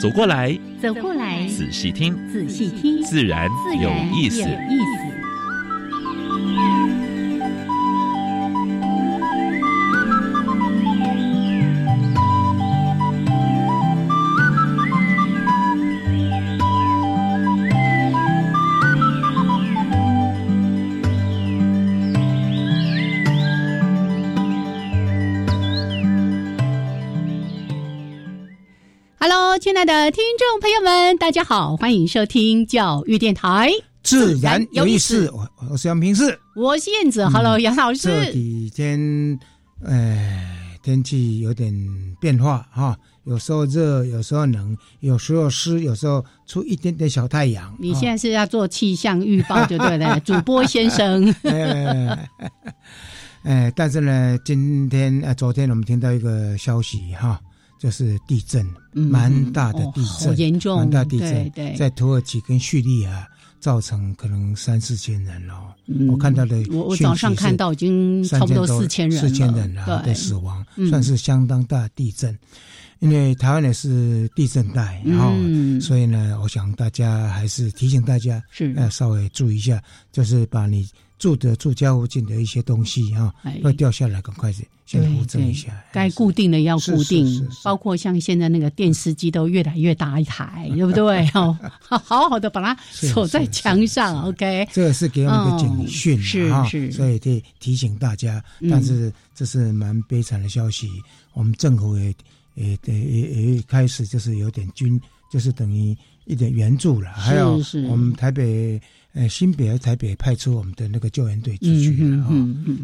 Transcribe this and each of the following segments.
走过来，走过来，仔细听，仔细听，自然有意思。亲爱的听众朋友们，大家好，欢迎收听教育电台，自然有意思。我我是杨平士，我是燕子。Hello，杨老师。这几天，呃，天气有点变化哈，有时候热，有时候冷，有时候湿，有时候出一点点小太阳。你现在是要做气象预报，对不对？主播先生。哎，但是呢，今天呃，昨天我们听到一个消息哈。就是地震，蛮大的地震，严重，蛮大地震，对在土耳其跟叙利亚造成可能三四千人了。我看到的，我我早上看到已经差不多四千人，四千人了的死亡，算是相当大地震。因为台湾也是地震带，然后所以呢，我想大家还是提醒大家，是要稍微注意一下，就是把你。住的住家附近的一些东西哈，会掉下来，赶快先扶正一下。该固定的要固定，包括像现在那个电视机都越来越大一台，对不对？哦，好好的把它锁在墙上，OK。这个是给我们一个警讯，是是，所以得提醒大家。但是这是蛮悲惨的消息，我们政府也也也也开始就是有点军，就是等于一点援助了。还有我们台北。呃，新北和台北派出我们的那个救援队出去了啊，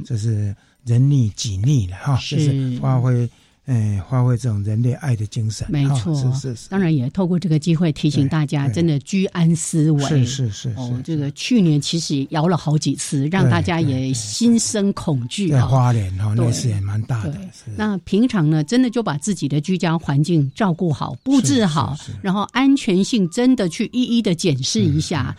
这是人力己力了哈，就是发挥，呃，发挥这种人类爱的精神，没错，是是是。当然也透过这个机会提醒大家，真的居安思危，是是是。哦，这个去年其实摇了好几次，让大家也心生恐惧啊。花莲哈，那次也蛮大的。那平常呢，真的就把自己的居家环境照顾好、布置好，然后安全性真的去一一的检视一下。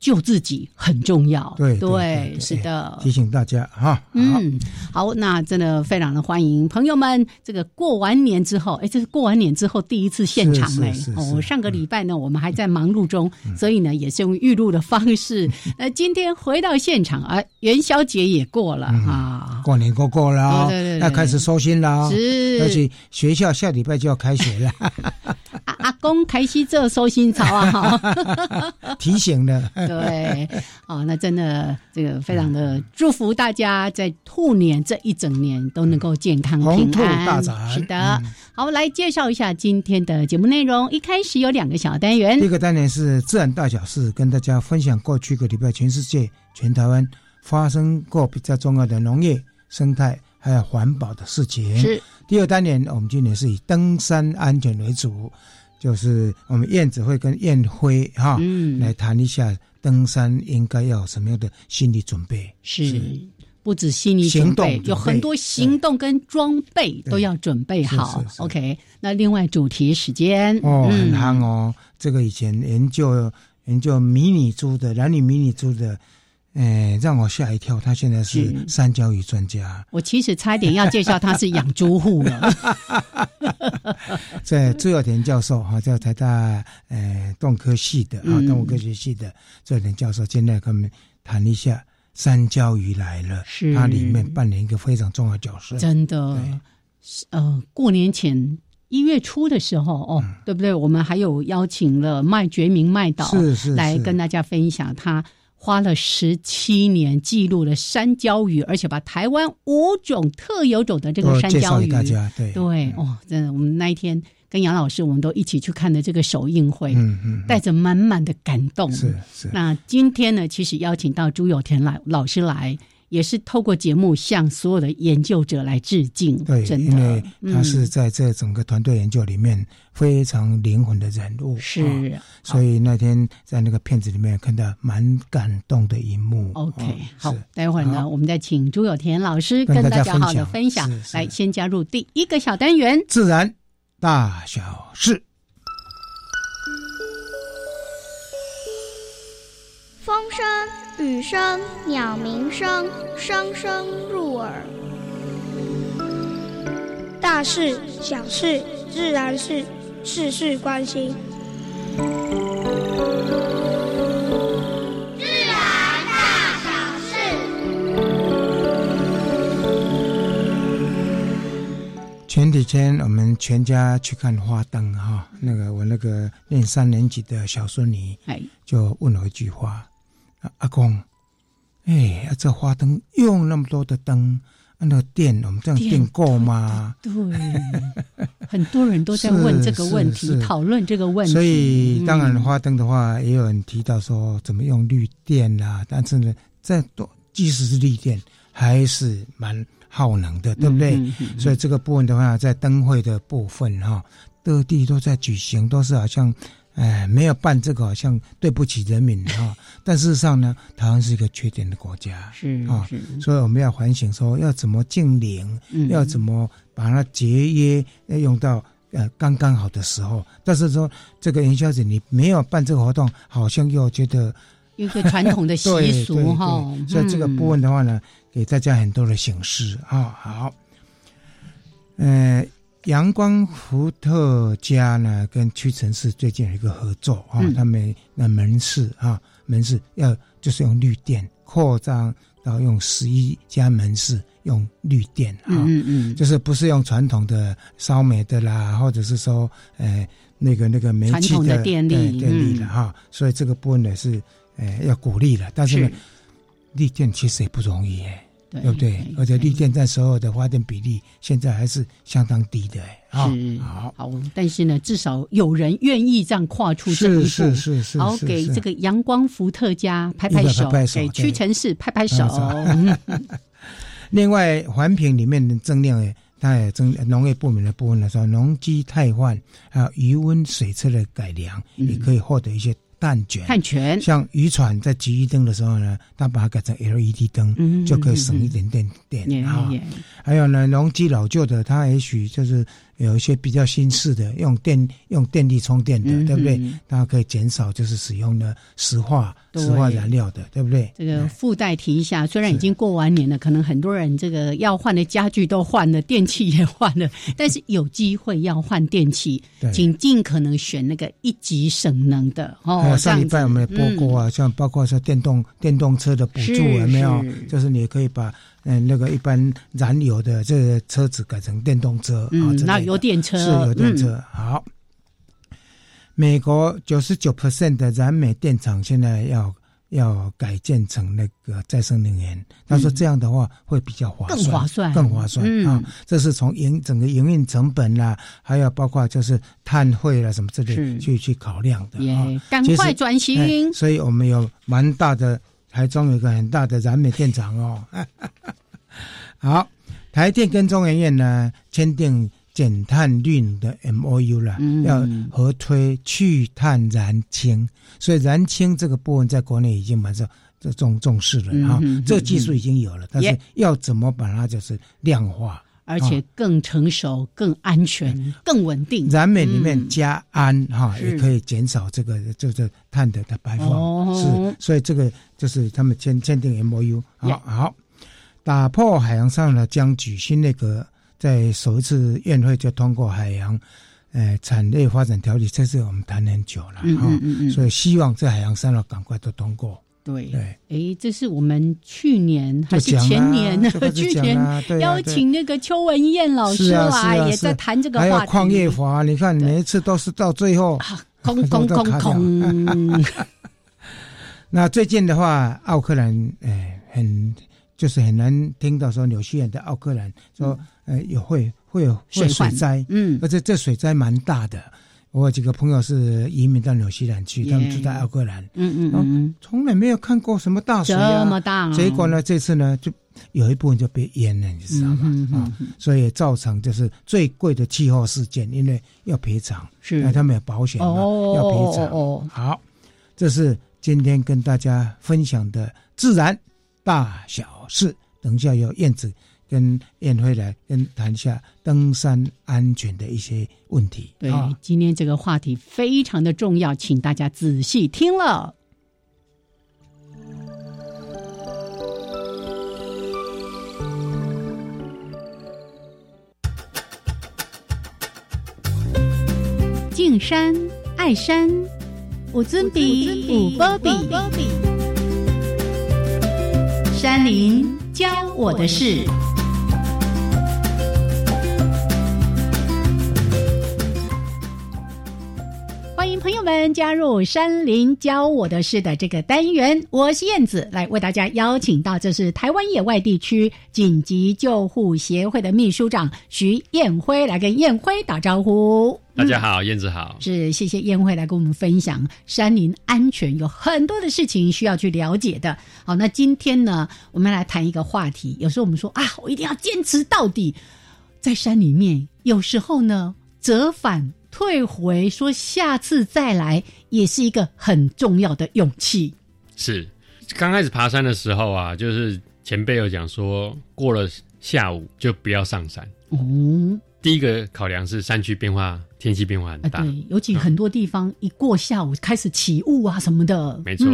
救自己很重要，对对，是的，提醒大家哈。嗯，好，那真的非常的欢迎朋友们。这个过完年之后，哎，这是过完年之后第一次现场哎。哦，上个礼拜呢，我们还在忙碌中，所以呢，也是用预录的方式。那今天回到现场啊，元宵节也过了啊，过年过过了，对对对，要开始收心了，是，而且学校下礼拜就要开学了。阿 阿公开始做收心操啊，哈，提醒 的。对，哦，那真的这个非常的祝福大家在兔年这一整年都能够健康平安。大展是的，好，来介绍一下今天的节目内容。一开始有两个小单元，第一个单元是自然大小事，跟大家分享过去一个礼拜全世界、全台湾发生过比较重要的农业、生态还有环保的事情。是第二单元，我们今年是以登山安全为主，就是我们燕子会跟燕辉哈嗯来谈一下。登山应该要什么样的心理准备？是不止心理准备，有很多行动跟装备都要准备好。OK，那另外主题时间哦，很夯哦。这个以前研究研究迷你猪的男女迷你猪的。哎，让我吓一跳！他现在是三焦鱼专家。我其实差一点要介绍他是养猪户了。在朱耀田教授哈，在台大呃动科系的啊，动物科学系的朱耀田教授，今天跟我们谈一下三焦鱼来了，是它里面扮演一个非常重要角色。真的，呃，过年前一月初的时候哦，对不对？我们还有邀请了麦觉明麦导是是来跟大家分享他。花了十七年记录了山椒鱼，而且把台湾五种特有种的这个山椒鱼，对对哦，真的，我们那一天跟杨老师，我们都一起去看的这个首映会，嗯嗯，带着满满的感动。是是。那今天呢，其实邀请到朱有田来老师来，也是透过节目向所有的研究者来致敬。对，因为他是在这整个团队研究里面非常灵魂的人物。是，所以那天在那个片子里面看到蛮感动的一幕。OK，好，待会儿呢，我们再请朱有田老师跟大家好的分享。来，先加入第一个小单元：自然大小事。风声、雨声、鸟鸣声，声声入耳。大事、小事、自然事，事事关心。自然大小事。前几天我们全家去看花灯哈，那个我那个念三年级的小孙女，哎，就问了一句话。阿公，哎，这花灯用那么多的灯，那个电我们这样电够吗？对，很多人都在问这个问题，讨论这个问题。所以，当然花灯的话，也有人提到说怎么用绿电啦。但是呢，在多即使是绿电，还是蛮耗能的，对不对？所以这个部分的话，在灯会的部分哈，各地都在举行，都是好像。哎，没有办这个，好像对不起人民哈。但事实上呢，台湾是一个缺点的国家，是啊，所以我们要反省说，要怎么净零，要怎么把它节约，要用到呃刚刚好的时候。但是说这个元宵节你没有办这个活动，好像又觉得有些传统的习俗 哈。所以这个部分的话呢，给大家很多的警示啊。好，嗯。阳光伏特加呢，跟屈臣氏最近有一个合作啊，他们那门市啊，门市要就是用绿电扩张然后用十一家门市用绿电啊，嗯嗯，就是不是用传统的烧煤的啦，或者是说呃那个那个煤气的电力电力的哈，所以这个部分呢是呃要鼓励了，但是呢，绿电其实也不容易耶。对不对？而且绿电在所有的发电比例现在还是相当低的，是好好。但是呢，至少有人愿意这样跨出这一步，是是是。好，给这个阳光伏特加拍拍手，给屈臣氏拍拍手。另外，环评里面的增量，它也增农业部门的部分来说，农机汰换还有余温水车的改良，也可以获得一些。碳卷，碳卷，像渔船在集鱼灯的时候呢，它把它改成 LED 灯，就可以省一点点电啊。还有呢，农机老旧的，它也许就是。有一些比较新式的，用电用电力充电的，对不对？它可以减少就是使用的石化石化燃料的，对不对？这个附带提一下，虽然已经过完年了，可能很多人这个要换的家具都换了，电器也换了，但是有机会要换电器，请尽可能选那个一级省能的哦。上礼拜我们也播过啊，像包括说电动电动车的补助有没有？就是你可以把。嗯，那个一般燃油的这个车子改成电动车啊，那油电车是油电车。好，美国九十九 percent 的燃煤电厂现在要要改建成那个再生能源。他说这样的话会比较划算，更划算，更划算啊！这是从营整个营运成本啦，还有包括就是碳汇啦什么之类去去考量的啊。赶快转型，所以我们有蛮大的。台中有一个很大的燃煤电厂哦，好，台电跟中研院呢签订减碳绿能的 M O U 了，要合推去碳燃氢，所以燃氢这个部分在国内已经蛮受重重视了哈，这个技术已经有了，但是要怎么把它就是量化。而且更成熟、更安全、更稳定。燃煤里面加氨哈，也可以减少这个就是碳的的排放。是，所以这个就是他们签签订 M O U。好，好，打破海洋上的僵局。新那个在首一次宴会就通过海洋，呃，产业发展条例，这是我们谈很久了哈。所以希望这海洋三号赶快都通过。对，哎，这是我们去年还是前年呢？去年邀请那个邱文燕老师来，也在谈这个话题。矿业法，你看每一次都是到最后空空空空。那最近的话，奥克兰哎，很就是很难听到说纽西兰的奥克兰说，呃，也会会有会水灾，嗯，而且这水灾蛮大的。我有几个朋友是移民到纽西兰去，他们住在奥克兰，嗯嗯嗯，从来没有看过什么大水啊，这么大，结果呢，这次呢，就有一部分就被淹了，你知道吗？啊，所以造成就是最贵的气候事件，因为要赔偿，是，他们有保险嘛，要赔偿。哦好，这是今天跟大家分享的自然大小事。等一下有燕子。跟燕辉来跟谈一下登山安全的一些问题。对，今天这个话题非常的重要，请大家仔细听了。敬山爱山，我尊比五波比，山林教我的事。友们，加入山林教我的事的这个单元，我是燕子，来为大家邀请到，这是台湾野外地区紧急救护协会的秘书长徐燕辉，来跟燕辉打招呼。大家好，燕子好，是谢谢燕辉来跟我们分享山林安全，有很多的事情需要去了解的。好，那今天呢，我们来谈一个话题。有时候我们说啊，我一定要坚持到底，在山里面，有时候呢，折返。退回说下次再来，也是一个很重要的勇气。是刚开始爬山的时候啊，就是前辈有讲说，过了下午就不要上山。哦，第一个考量是山区变化，天气变化很大，对，尤其很多地方一过下午开始起雾啊什么的。没错，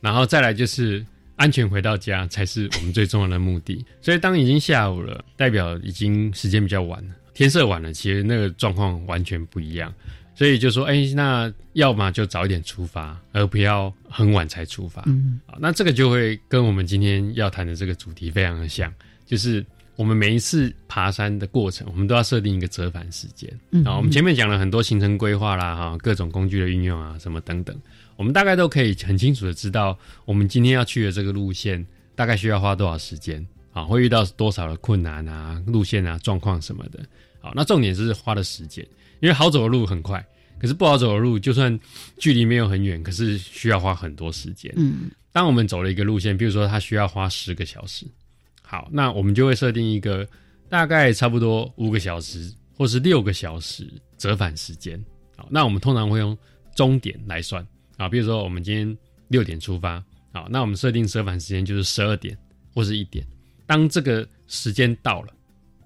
然后再来就是安全回到家才是我们最重要的目的。所以当已经下午了，代表已经时间比较晚了。天色晚了，其实那个状况完全不一样，所以就说，哎，那要么就早一点出发，而不要很晚才出发。嗯，好，那这个就会跟我们今天要谈的这个主题非常的像，就是我们每一次爬山的过程，我们都要设定一个折返时间。嗯，啊，我们前面讲了很多行程规划啦，哈，各种工具的运用啊，什么等等，我们大概都可以很清楚的知道，我们今天要去的这个路线大概需要花多少时间。啊，会遇到多少的困难啊、路线啊、状况什么的。好，那重点是花的时间，因为好走的路很快，可是不好走的路，就算距离没有很远，可是需要花很多时间。嗯，当我们走了一个路线，比如说它需要花十个小时，好，那我们就会设定一个大概差不多五个小时或是六个小时折返时间。好，那我们通常会用终点来算啊，比如说我们今天六点出发，好，那我们设定折返时间就是十二点或是一点。当这个时间到了，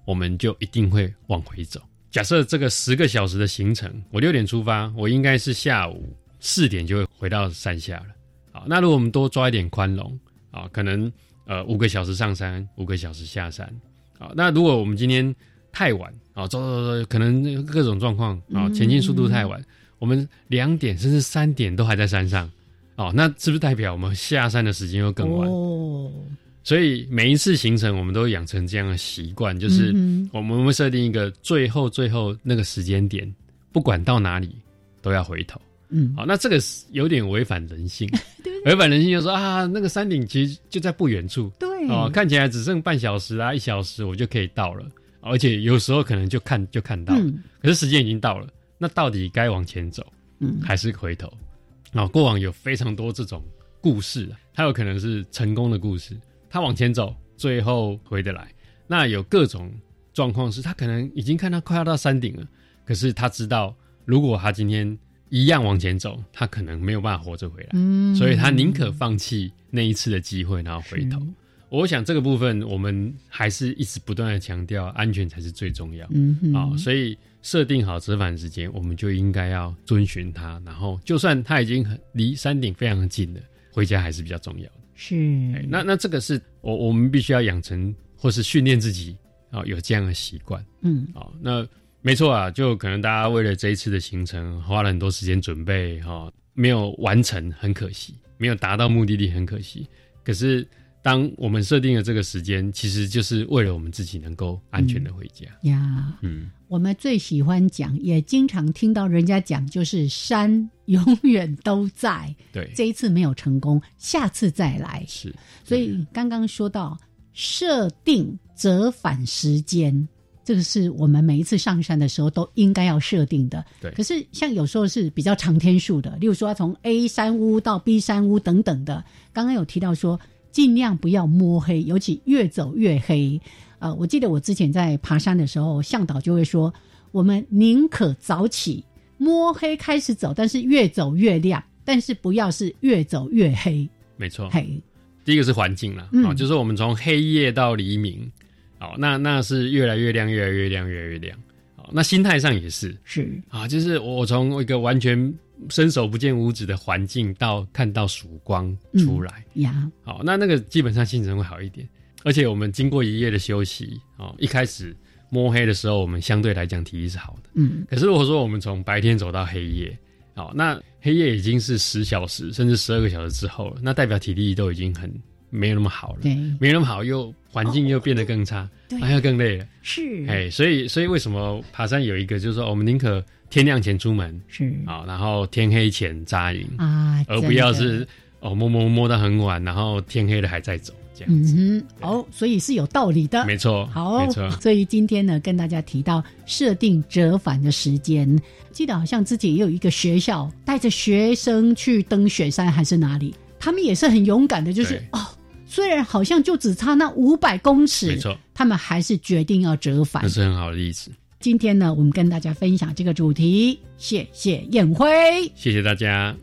我们就一定会往回走。假设这个十个小时的行程，我六点出发，我应该是下午四点就会回到山下了。好，那如果我们多抓一点宽容啊，可能呃五个小时上山，五个小时下山。好，那如果我们今天太晚啊，走走走，可能各种状况啊，前进速度太晚，我们两点甚至三点都还在山上，哦，那是不是代表我们下山的时间又更晚？哦。所以每一次行程，我们都养成这样的习惯，就是我们会设定一个最后最后那个时间点，不管到哪里都要回头。嗯，好，那这个有点违反人性，违反人性就说啊，那个山顶其实就在不远处，对，哦，看起来只剩半小时啊，一小时我就可以到了，而且有时候可能就看就看到，可是时间已经到了，那到底该往前走，嗯，还是回头？啊，过往有非常多这种故事，它有可能是成功的故事。他往前走，最后回得来。那有各种状况是，他可能已经看到快要到山顶了，可是他知道，如果他今天一样往前走，他可能没有办法活着回来。嗯，所以他宁可放弃那一次的机会，然后回头。我想这个部分，我们还是一直不断的强调，安全才是最重要。嗯，啊，所以设定好折返时间，我们就应该要遵循它。然后，就算他已经很离山顶非常近了，回家还是比较重要。是，那那这个是我我们必须要养成或是训练自己啊，有这样的习惯。嗯，啊，那没错啊，就可能大家为了这一次的行程花了很多时间准备，哈，没有完成，很可惜，没有达到目的地，很可惜。可是。当我们设定了这个时间，其实就是为了我们自己能够安全的回家呀。嗯，我们最喜欢讲，也经常听到人家讲，就是山永远都在。对，这一次没有成功，下次再来。是，所以刚刚说到设定折返时间，这个是我们每一次上山的时候都应该要设定的。对。可是像有时候是比较长天数的，例如说从 A 山屋到 B 山屋等等的，刚刚有提到说尽量不要摸黑，尤其越走越黑。呃，我记得我之前在爬山的时候，向导就会说，我们宁可早起摸黑开始走，但是越走越亮，但是不要是越走越黑。没错。嘿。第一个是环境了，啊，就是我们从黑夜到黎明，好，那那是越来越亮，越来越亮，越来越亮，好，那心态上也是，是啊，就是我从一个完全伸手不见五指的环境，到看到曙光出来。呀，好，那那个基本上心情会好一点，而且我们经过一夜的休息，哦，一开始摸黑的时候，我们相对来讲体力是好的，嗯，可是如果说我们从白天走到黑夜。好，那黑夜已经是十小时甚至十二个小时之后了，那代表体力都已经很没有那么好了，对，没那么好，又环境又变得更差，还要更累了，是，哎，所以所以为什么爬山有一个就是说，我们宁可天亮前出门，是。啊，然后天黑前扎营啊，而不要是哦摸摸摸到很晚，然后天黑了还在走。嗯哼，哦，所以是有道理的，没错，好，没错。所以今天呢，跟大家提到设定折返的时间，记得好像自己也有一个学校带着学生去登雪山，还是哪里，他们也是很勇敢的，就是哦，虽然好像就只差那五百公尺，没错，他们还是决定要折返，这是很好的例子。今天呢，我们跟大家分享这个主题，谢谢燕辉，谢谢大家。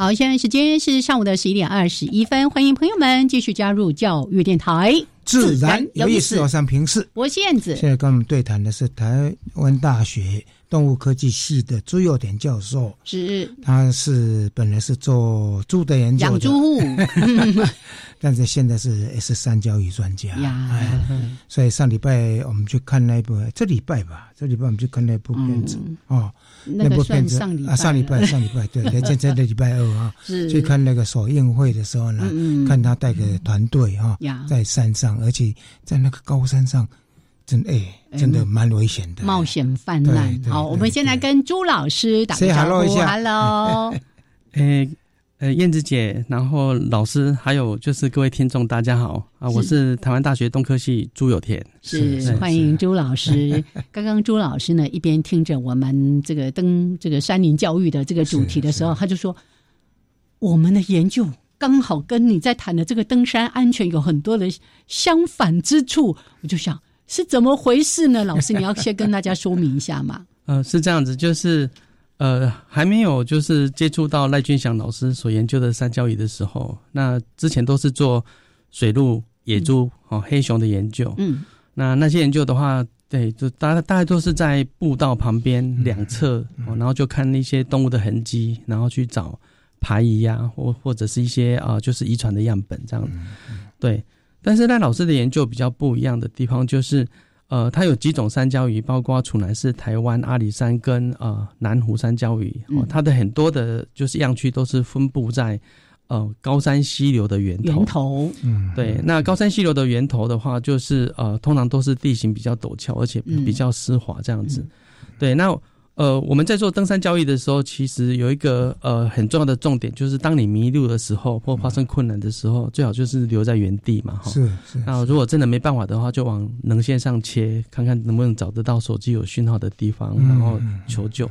好，现在时间是上午的十一点二十一分，欢迎朋友们继续加入教育电台，自然有意思。我上平视，我是燕子。现在跟我们对谈的是台湾大学动物科技系的朱佑典教授，是，他是本来是做猪的研究，养猪，但是现在是 S 三教育专家。呀。所以上礼拜我们去看那一部，这礼拜吧，这礼拜我们去看那部片子。哦。那部片子啊，上礼拜上礼拜对，在在那礼拜二 啊，去看那个首映会的时候呢，看他带个团队哈，在山上，而且在那个高山上，真哎，真的蛮危险的，冒险泛滥。好，我们先来跟朱老师打个招呼，Hello，哎。呃，燕子姐，然后老师，还有就是各位听众，大家好啊！我是台湾大学东科系朱有田，是欢迎朱老师。刚刚朱老师呢，一边听着我们这个登这个山林教育的这个主题的时候，他就说，我们的研究刚好跟你在谈的这个登山安全有很多的相反之处。我就想是怎么回事呢？老师，你要先跟大家说明一下嘛。呃，是这样子，就是。呃，还没有就是接触到赖俊祥老师所研究的三焦仪的时候，那之前都是做水鹿、野猪、哦黑熊的研究。嗯，那那些研究的话，对，就大大概都是在步道旁边两侧，然后就看那些动物的痕迹，然后去找排遗啊，或或者是一些啊，就是遗传的样本这样。对，但是赖老师的研究比较不一样的地方就是。呃，它有几种山椒鱼，包括楚南市、台湾阿里山跟呃南湖山椒鱼。哦，它的很多的，就是样区都是分布在呃高山溪流的源头。源头，嗯，对。那高山溪流的源头的话，就是呃，通常都是地形比较陡峭，而且比较湿滑这样子。对，那。呃，我们在做登山交易的时候，其实有一个呃很重要的重点，就是当你迷路的时候或发生困难的时候，最好就是留在原地嘛，哈。是是。那如果真的没办法的话，就往能线上切，看看能不能找得到手机有讯号的地方，然后求救。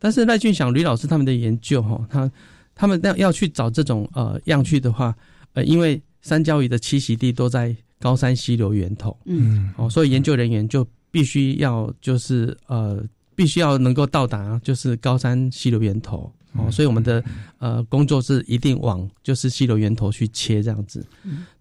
但是赖俊祥吕老师他们的研究，哈，他他们要要去找这种呃样区的话，呃，因为山椒鱼的栖息地都在高山溪流源头，嗯，哦，所以研究人员就必须要就是呃。必须要能够到达就是高山溪流源头哦，所以我们的呃工作是一定往就是溪流源头去切这样子，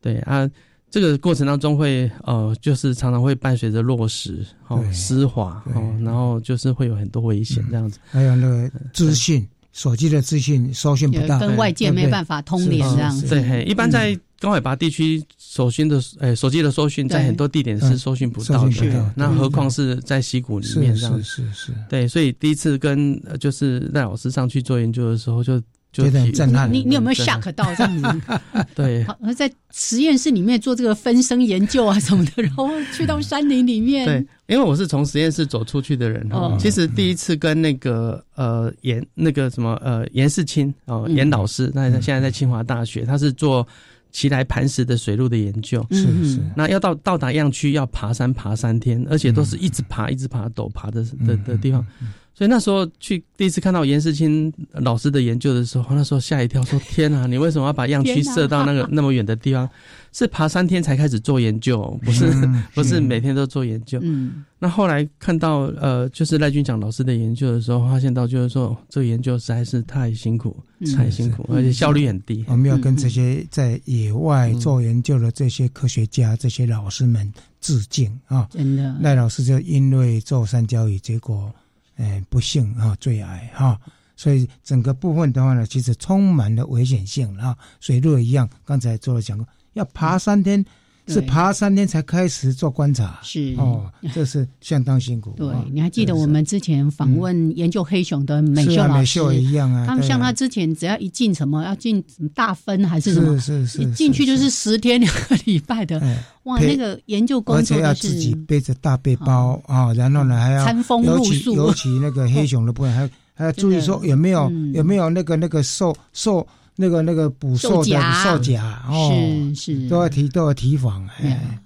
对啊，这个过程当中会呃就是常常会伴随着落石哦湿滑哦，然后就是会有很多危险这样子，还有那个资讯手机的资讯收讯不到，跟外界没办法通联这样子，对，一般在。高海拔地区手讯的诶，手机的搜寻在很多地点是搜寻不到的，那何况是在溪谷里面这样？是是是。对，所以第一次跟就是赖老师上去做研究的时候，就觉得很震撼。你你有没有 shock 到这样子？对，在实验室里面做这个分生研究啊什么的，然后去到山林里面。对，因为我是从实验室走出去的人哦。其实第一次跟那个呃严那个什么呃严世清哦严老师，那现在在清华大学，他是做奇来磐石的水路的研究。是是。那要到到达样区要爬山爬三天，而且都是一直爬一直爬陡爬的的的地方。所以那时候去第一次看到严世清老师的研究的时候，那时候吓一跳，说：“天啊，你为什么要把样区设到那个 那么远的地方？是爬三天才开始做研究，不是不是每天都做研究。”嗯，那后来看到呃，就是赖军讲老师的研究的时候，发现到就是说，这个研究实在是太辛苦，太辛苦，而且效率很低。我们要跟这些在野外做研究的这些科学家、这些老师们致敬啊！真的，赖老师就因为做三角语，结果。哎，不幸啊，最矮哈，所以整个部分的话呢，其实充满了危险性啊，水路一样，刚才做了讲过，要爬三天。是爬三天才开始做观察，是。哦，这是相当辛苦。对，你还记得我们之前访问研究黑熊的美秀老师？一样啊？他们像他之前只要一进什么要进什么大分还是什么，是是是，一进去就是十天两个礼拜的，哇，那个研究工作要自己背着大背包啊，然后呢还要餐风露宿，尤其那个黑熊的部分，还还要注意说有没有有没有那个那个受受。那个那个捕兽的兽夹。哦，是是。都要提都要提防哎。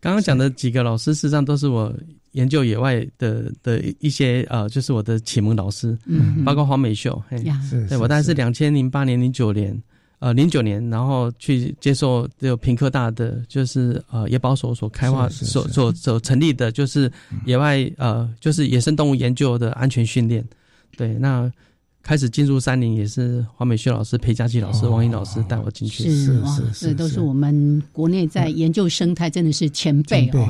刚刚讲的几个老师，事实上都是我研究野外的的一些呃，就是我的启蒙老师，嗯，包括黄美秀，是，对我大概是两千零八年、零九年，呃，零九年，然后去接受这个平科大的，就是呃野保所所开发所所所成立的，就是野外呃，就是野生动物研究的安全训练，对那。开始进入山林也是黄美旭老师、裴佳琪老师、王英老师带我进去，是是是，这都是我们国内在研究生态真的是前辈哦。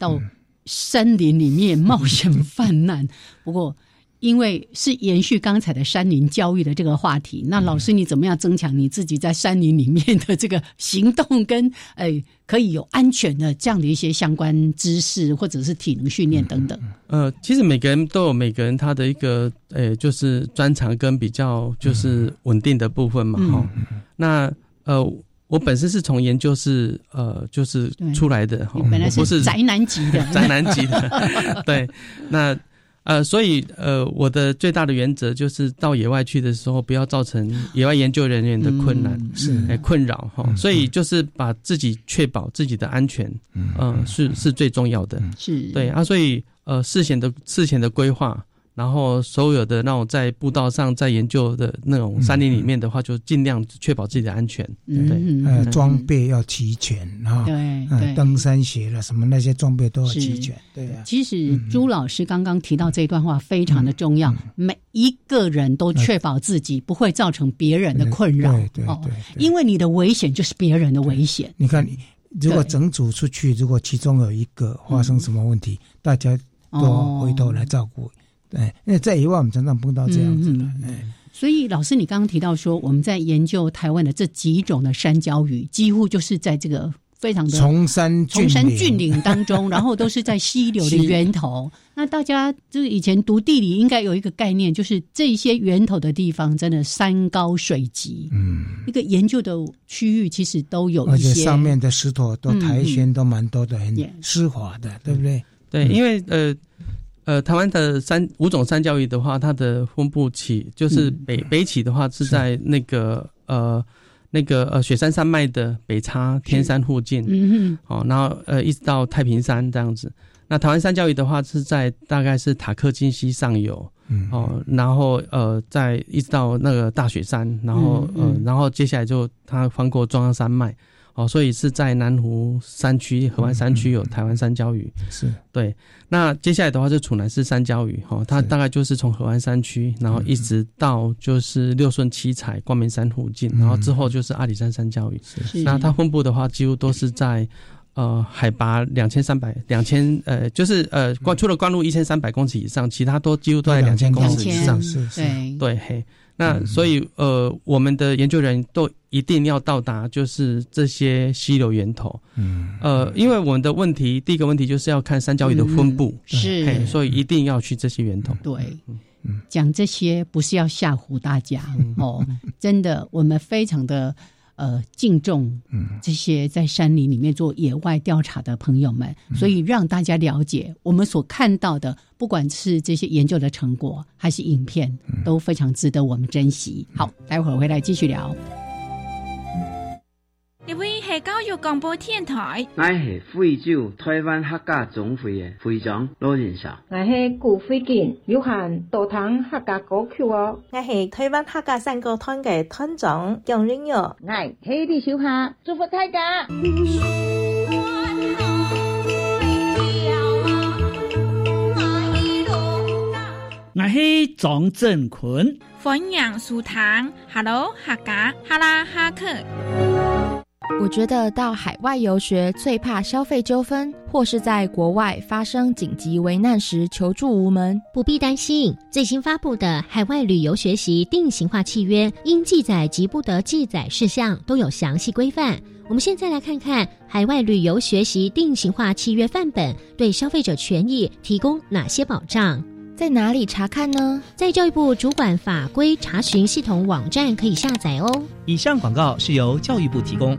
到山林里面冒险 泛滥，不过。因为是延续刚才的山林教育的这个话题，那老师你怎么样增强你自己在山林里面的这个行动跟诶可以有安全的这样的一些相关知识或者是体能训练等等？呃，其实每个人都有每个人他的一个诶就是专长跟比较就是稳定的部分嘛哈。那呃，我本身是从研究室呃就是出来的哈，本来是宅男级的。宅男级的，对。那。呃，所以呃，我的最大的原则就是到野外去的时候，不要造成野外研究人员的困难，是困扰哈。所以就是把自己确保自己的安全，嗯，是是最重要的，是对啊。所以呃，事前的事前的规划。然后所有的那种在步道上在研究的那种山林里面的话，就尽量确保自己的安全。对，呃，装备要齐全啊。对，登山鞋了什么那些装备都要齐全。对啊。其实朱老师刚刚提到这段话非常的重要，每一个人都确保自己不会造成别人的困扰。对对对。因为你的危险就是别人的危险。你看，如果整组出去，如果其中有一个发生什么问题，大家都回头来照顾。对，因为在以外我们常常碰到这样子的。所以老师，你刚刚提到说，我们在研究台湾的这几种的山椒鱼，几乎就是在这个非常的崇山崇山峻岭当中，然后都是在溪流的源头。那大家就是以前读地理，应该有一个概念，就是这些源头的地方，真的山高水急。嗯，一个研究的区域其实都有一些上面的石头都苔藓都蛮多的，很湿滑的，对不对？对，因为呃。呃，台湾的三五种三教育的话，它的分布起就是北北起的话是在那个呃那个呃雪山山脉的北叉天山附近，嗯哼，哦，然后呃一直到太平山这样子。那台湾三教育的话是在大概是塔克金溪上游，嗯。哦，然后呃在一直到那个大雪山，然后呃然后接下来就它翻过中央山脉。哦，所以是在南湖山区、河湾山区有台湾山椒鱼，是对。那接下来的话是楚南市山椒鱼，哈，它大概就是从河湾山区，然后一直到就是六顺七彩、光明山附近，然后之后就是阿里山山椒鱼。那它分布的话，几乎都是在呃海拔两千三百、两千呃，就是呃，除了关路一千三百公尺以上，其他都几乎都在两千公尺以上。是是，对嘿。那所以呃，我们的研究人都一定要到达，就是这些溪流源头。嗯，呃，因为我们的问题，第一个问题就是要看三角鱼的分布，是，所以一定要去这些源头。对，讲这些不是要吓唬大家哦，真的，我们非常的呃敬重这些在山林里面做野外调查的朋友们，所以让大家了解我们所看到的，不管是这些研究的成果还是影片，都非常值得我们珍惜。好，待会儿回来继续聊。一位系教育广播电台，我是非洲台湾客家总会嘅会长罗仁祥。我是古飞健有限道堂客家歌曲哦。我是台湾客家山歌团嘅团长姜仁玉。我是李小霞，祝福大家。我是张振坤，欢迎苏堂，Hello 客家哈拉哈克。我觉得到海外游学最怕消费纠纷，或是在国外发生紧急危难时求助无门。不必担心，最新发布的海外旅游学习定型化契约，应记载及不得记载事项都有详细规范。我们现在来看看海外旅游学习定型化契约范本对消费者权益提供哪些保障，在哪里查看呢？在教育部主管法规查询系统网站可以下载哦。以上广告是由教育部提供。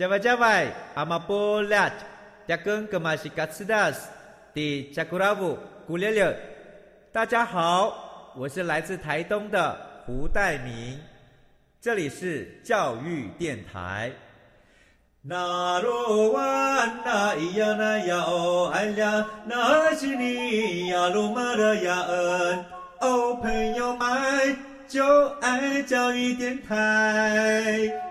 加外加外，阿玛波拉，扎根格玛西卡斯达斯，的扎古拉布古列列。大家好，我是来自台东的胡代明，这里是教育电台。那罗哇那咿呀那呀哦哎呀，那是你呀鲁玛的呀恩哦，朋友们就爱教育电台。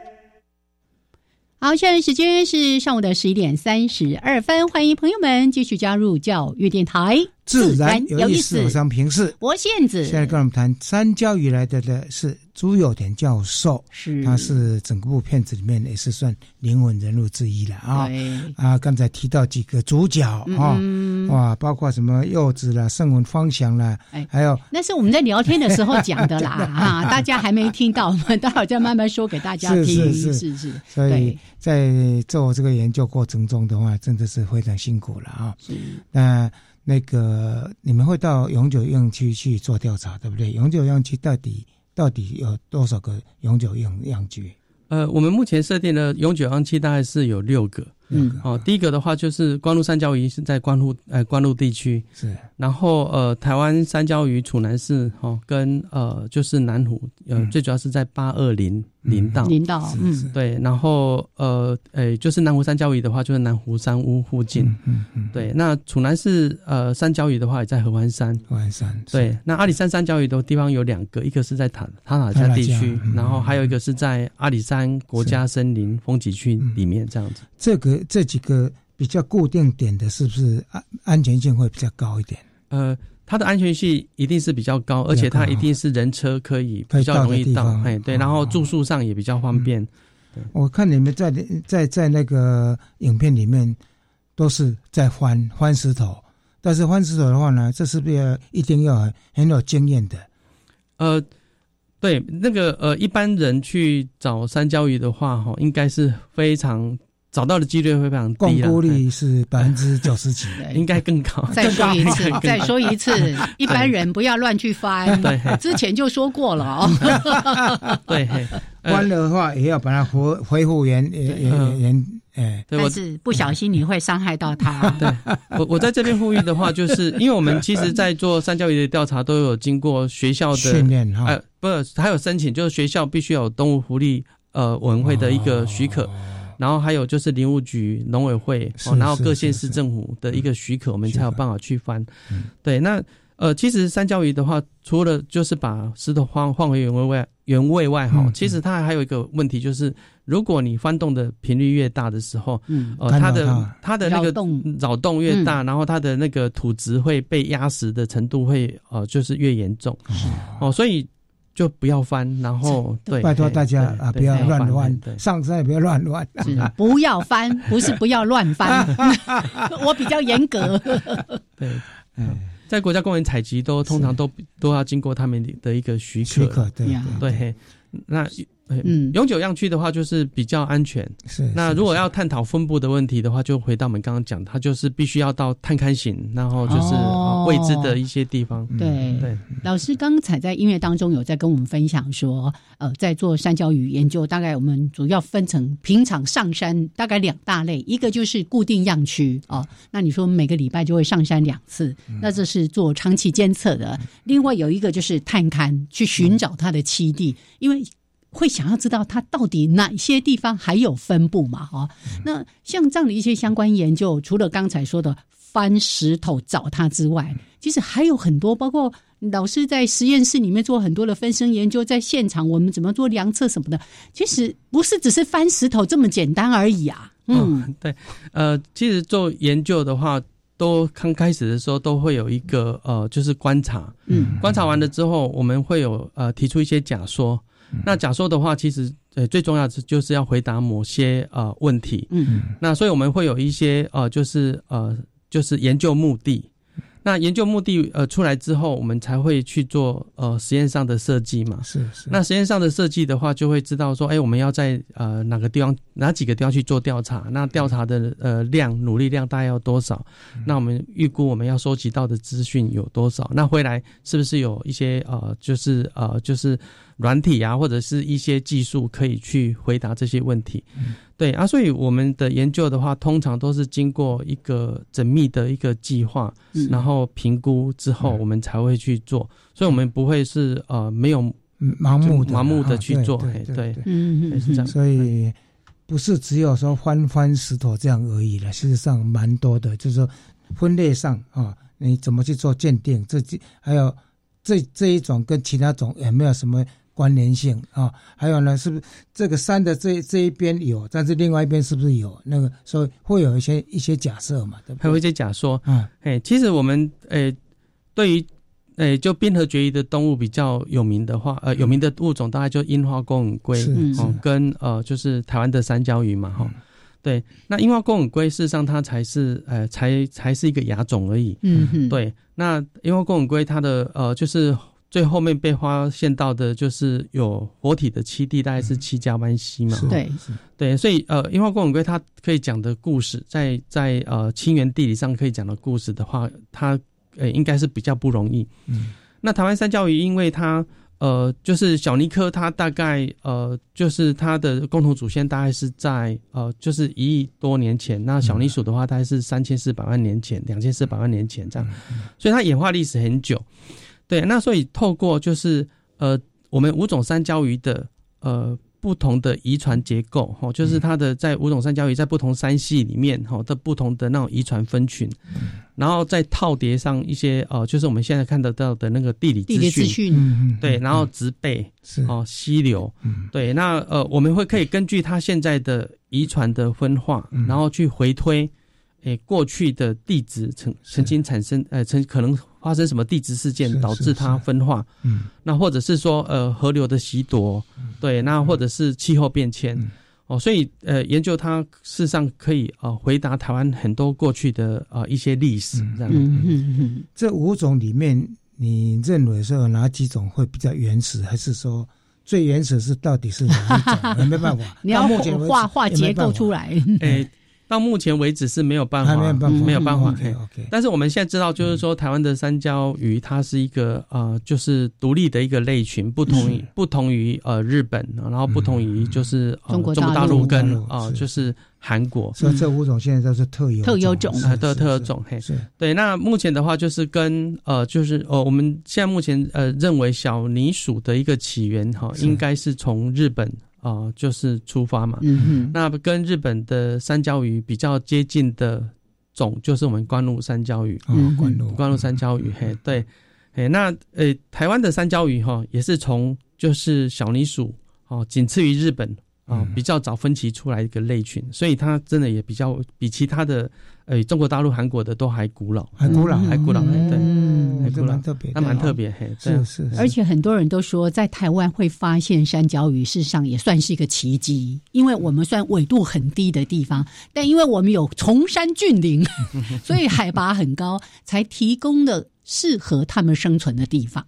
好，现在时间是上午的十一点三十二分，欢迎朋友们继续加入教育电台，自然有意思。我是平视，我现子。现在跟我们谈三教以来的的是朱有田教授，是他是整部片子里面也是算灵魂人物之一了啊。啊，刚才提到几个主角啊，哇，包括什么柚子啦、圣文方祥啦，还有那是我们在聊天的时候讲的啦 啊，大家还没听到，我们待会再慢慢说给大家听。是是是是，所以。在做这个研究过程中的话，真的是非常辛苦了啊！那那个你们会到永久用区去做调查，对不对？永久用区到底到底有多少个永久用样区？呃，我们目前设定的永久用区大概是有六个。嗯，哦，第一个的话就是关路三焦鱼是在关路呃关路地区，是，然后呃台湾三焦鱼楚南市哦跟呃就是南湖呃最主要是在八二零林道。林道嗯。对，然后呃诶就是南湖三焦鱼的话就是南湖山屋附近。嗯嗯对，那楚南市呃三焦鱼的话也在合欢山。合欢山对，那阿里山三焦鱼的地方有两个，一个是在塔塔塔加地区，然后还有一个是在阿里山国家森林风景区里面这样子，这个。这几个比较固定点的是不是安安全性会比较高一点？呃，它的安全性一定是比较高，而且它一定是人车可以比较容易到，哎，对，然后住宿上也比较方便。我看你们在在在那个影片里面都是在翻翻石头，但是翻石头的话呢，这是不是一定要很很有经验的？呃，对，那个呃，一般人去找山椒鱼的话，哈，应该是非常。找到的几率会非常低了，率是百分之九十几，应该更高。再说一次，再说一次，一般人不要乱去翻。对，之前就说过了哦。对，翻的话也要把它恢恢复原原原。哎，但是不小心你会伤害到他。对，我我在这边呼吁的话，就是因为我们其实，在做三教育的调查，都有经过学校的训练哈，不是还有申请，就是学校必须有动物福利呃委员会的一个许可。然后还有就是林务局、农委会，然后各县市政府的一个许可，我们才有办法去翻。对，那呃，其实三焦鱼的话，除了就是把石头换换回原位外原位外哈，其实它还有一个问题就是。如果你翻动的频率越大的时候，嗯，呃，它的它的那个扰动越大，然后它的那个土质会被压实的程度会呃就是越严重，哦，所以。就不要翻，然后对，拜托大家啊，不要乱乱，上山也不要乱乱，不要翻，不是不要乱翻，我比较严格。对，在国家公园采集都通常都都要经过他们的一个许可，对对，那。嗯，永久样区的话就是比较安全。是，那如果要探讨分布的问题的话，就回到我们刚刚讲，它就是必须要到探勘型，然后就是未知的一些地方。对对，老师刚才在音乐当中有在跟我们分享说，呃，在做山椒鱼研究，大概我们主要分成平常上山大概两大类，一个就是固定样区哦，那你说每个礼拜就会上山两次，那这是做长期监测的。另外有一个就是探勘，去寻找它的栖地，因为。会想要知道它到底哪些地方还有分布嘛？哈，那像这样的一些相关研究，除了刚才说的翻石头找它之外，其实还有很多，包括老师在实验室里面做很多的分身研究，在现场我们怎么做量测什么的，其实不是只是翻石头这么简单而已啊。嗯，对，呃，其实做研究的话，都刚开始的时候都会有一个呃，就是观察，嗯，观察完了之后，我们会有呃提出一些假说。那假说的话，其实呃最重要的就是要回答某些呃问题。嗯，那所以我们会有一些呃就是呃就是研究目的。那研究目的呃出来之后，我们才会去做呃实验上的设计嘛。是是。那实验上的设计的话，就会知道说，哎，我们要在呃哪个地方哪几个地方去做调查？那调查的呃量努力量大概要多少？那我们预估我们要收集到的资讯有多少？那回来是不是有一些呃就是呃就是软体啊，或者是一些技术可以去回答这些问题？对啊，所以我们的研究的话，通常都是经过一个缜密的一个计划，然后评估之后，我们才会去做。所以，我们不会是呃没有盲目盲目的去做。对，嗯，是这样。所以不是只有说翻翻石头这样而已了。事实上，蛮多的，就是说分类上啊，你怎么去做鉴定？这这还有这这一种跟其他种有没有什么？关联性啊，还有呢，是不是这个山的这这一边有，但是另外一边是不是有那个？所以会有一些一些假设嘛，对不对？还有一些假说，嗯，哎，其实我们诶，对于诶，就冰河绝育的动物比较有名的话，呃，有名的物种大概就樱花公吻龟，哦，跟呃，就是台湾的三焦鱼嘛，哈，对，那樱花公吻龟事实上它才是呃，才才是一个亚种而已，嗯哼，对，那樱花公吻龟它的呃，就是。最后面被发现到的就是有活体的七地，大概是七家湾溪嘛。对，对，所以呃，樱花公吻龟它可以讲的故事，在在呃清源地理上可以讲的故事的话，它呃应该是比较不容易。嗯，那台湾三角鱼，因为它呃就是小尼科，它大概呃就是它的共同祖先大概是在呃就是一亿多年前，那小尼鼠的话大概是三千四百万年前，两千四百万年前这样，所以它演化历史很久。对，那所以透过就是呃，我们五种三焦鱼的呃不同的遗传结构哈，就是它的在五种三焦鱼在不同山系里面哈的不同的那种遗传分群，然后再套叠上一些呃，就是我们现在看得到的那个地理资讯，对，然后植被是哦溪流，对，那呃我们会可以根据它现在的遗传的分化，然后去回推。诶，过去的地质曾曾经产生，呃，曾可能发生什么地质事件导致它分化？嗯，那或者是说，呃，河流的袭夺，对，那或者是气候变迁，哦，所以呃，研究它事实上可以呃回答台湾很多过去的呃一些历史这样。嗯嗯嗯。这五种里面，你认为是有哪几种会比较原始，还是说最原始是到底是哪一种？没办法，你要画画结构出来。诶。到目前为止是没有办法，没有办法。但是我们现在知道，就是说台湾的三焦鱼，它是一个呃，就是独立的一个类群，不同于不同于呃日本，然后不同于就是中国大陆跟啊就是韩国。所以这五种现在都是特有特有种啊，都特有种。嘿，对。那目前的话，就是跟呃，就是呃，我们现在目前呃认为小泥鼠的一个起源哈，应该是从日本。啊，就是出发嘛。嗯哼，那跟日本的三焦鱼比较接近的种，就是我们关路三焦鱼。哦，关路关路三焦鱼，嘿，对，嘿，那呃，台湾的三焦鱼哈，也是从就是小泥鼠哦，仅次于日本啊，比较早分歧出来一个类群，所以它真的也比较比其他的呃中国大陆、韩国的都还古老，还古老，还古老，对，还古老，蛮特别，那蛮特别，嘿，是是。而且很多人都说，在台湾会发现山椒鱼，事实上也算是一个奇迹，因为我们算纬度很低的地方，但因为我们有崇山峻岭，所以海拔很高，才提供了适合他们生存的地方。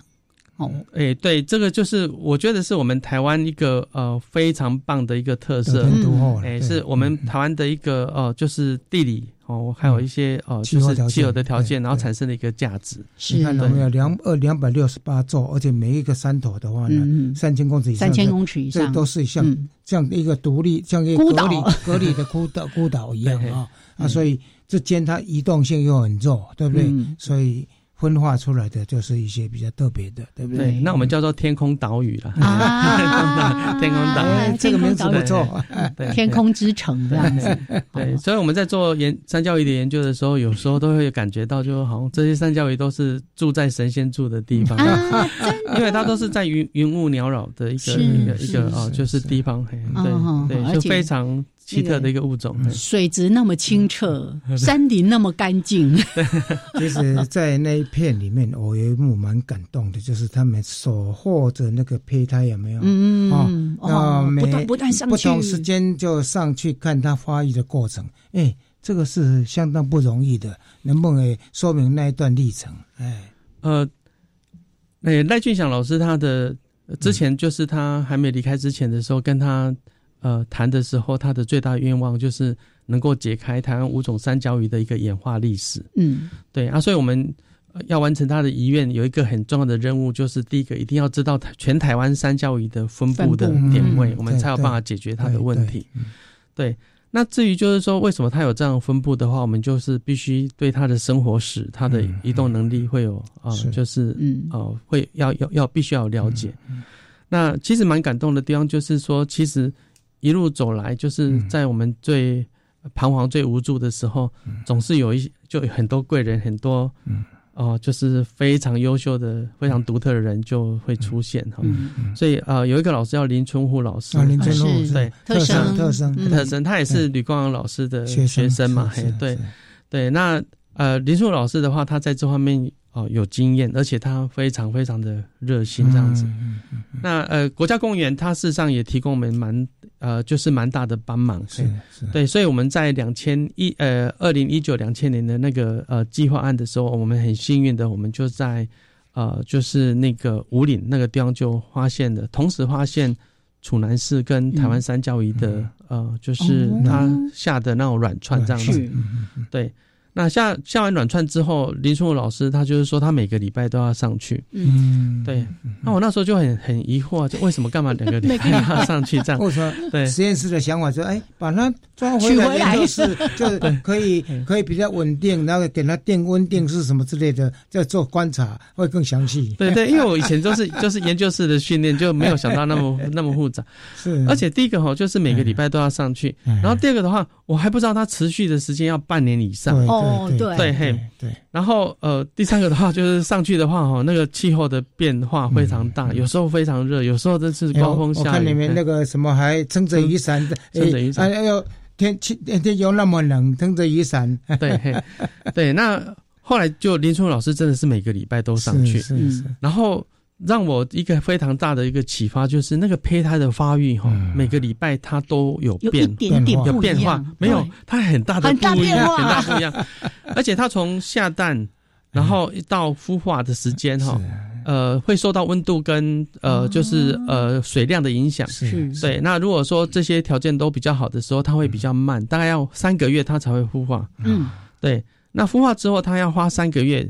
哦，哎，对，这个就是我觉得是我们台湾一个呃非常棒的一个特色，哎，是我们台湾的一个呃，就是地理哦，还有一些呃，就是气候的条件，然后产生的一个价值。你看到没有？两呃两百六十八座，而且每一个山头的话呢，三千公尺以上，三千公尺以上，这都是像像一个独立，像一个隔离隔离的孤岛孤岛一样 啊。啊！所以这间它移动性又很弱，对不对？所以。分化出来的就是一些比较特别的，对不对？那我们叫做天空岛屿了。天空岛，这个名字不错。天空之城这样子。对，所以我们在做研三教鱼的研究的时候，有时候都会感觉到，就好像这些三教鱼都是住在神仙住的地方，因为它都是在云云雾缭绕的一个一个一个哦，就是地方。对对，就非常。奇特的一个物种，水质那么清澈，山林那么干净。其实，在那一片里面，我有一幕蛮感动的，就是他们守候着那个胚胎，有没有？嗯嗯哦，不断不断上去，不同时间就上去看它发育的过程。哎，这个是相当不容易的，能不能说明那一段历程？哎，呃，哎，赖俊祥老师他的之前就是他还没离开之前的时候，跟他。呃，谈的时候，他的最大愿望就是能够解开台湾五种三角鱼的一个演化历史。嗯，对啊，所以我们要完成他的遗愿，有一个很重要的任务，就是第一个一定要知道全台湾三角鱼的分布的点位，我们才有办法解决他的问题。对，那至于就是说，为什么它有这样分布的话，我们就是必须对它的生活史、它的移动能力会有啊，就是嗯哦，会要要要必须要了解。那其实蛮感动的地方，就是说，其实。一路走来，就是在我们最彷徨、最无助的时候，总是有一就很多贵人，很多哦，就是非常优秀的、非常独特的人就会出现哈。所以呃，有一个老师叫林春虎老师，林春虎对特生。特生特生，他也是吕光阳老师的学生嘛。嘿，对。对，那呃，林春虎老师的话，他在这方面。哦，有经验，而且他非常非常的热心这样子。那呃，国家公园它事实上也提供我们蛮呃，就是蛮大的帮忙。是是。对，所以我们在两千一呃二零一九两千年的那个呃计划案的时候，我们很幸运的，我们就在呃就是那个五岭那个地方就发现了，同时发现楚南市跟台湾三角鱼的呃，就是它下的那种软串这样子。对。那下下完软串之后，林春武老师他就是说他每个礼拜都要上去。嗯，对。那我那时候就很很疑惑，就为什么干嘛两个礼拜要上去这样？或者说，对实验室的想法就哎，把它抓回来研究室，就 可以可以比较稳定，然后给它定温定是什么之类的，再做观察会更详细。对对，因为我以前都是 就是研究室的训练，就没有想到那么那么复杂。是。而且第一个哈，就是每个礼拜都要上去，然后第二个的话，我还不知道它持续的时间要半年以上。哦，对对嘿，对，然后呃，第三个的话就是上去的话哈，那个气候的变化非常大，有时候非常热，有时候这是刮风下雨。我看你们那个什么还撑着雨伞的，撑着雨伞，哎呦，天气天又那么冷，撑着雨伞。对嘿，对，那后来就林春老师真的是每个礼拜都上去，是是，然后。让我一个非常大的一个启发就是那个胚胎的发育哈，每个礼拜它都有变有变化，没有它很大的很大变化，很大不一样。而且它从下蛋，然后到孵化的时间哈，呃，会受到温度跟呃就是呃水量的影响。是，对。那如果说这些条件都比较好的时候，它会比较慢，大概要三个月它才会孵化。嗯，对。那孵化之后，它要花三个月。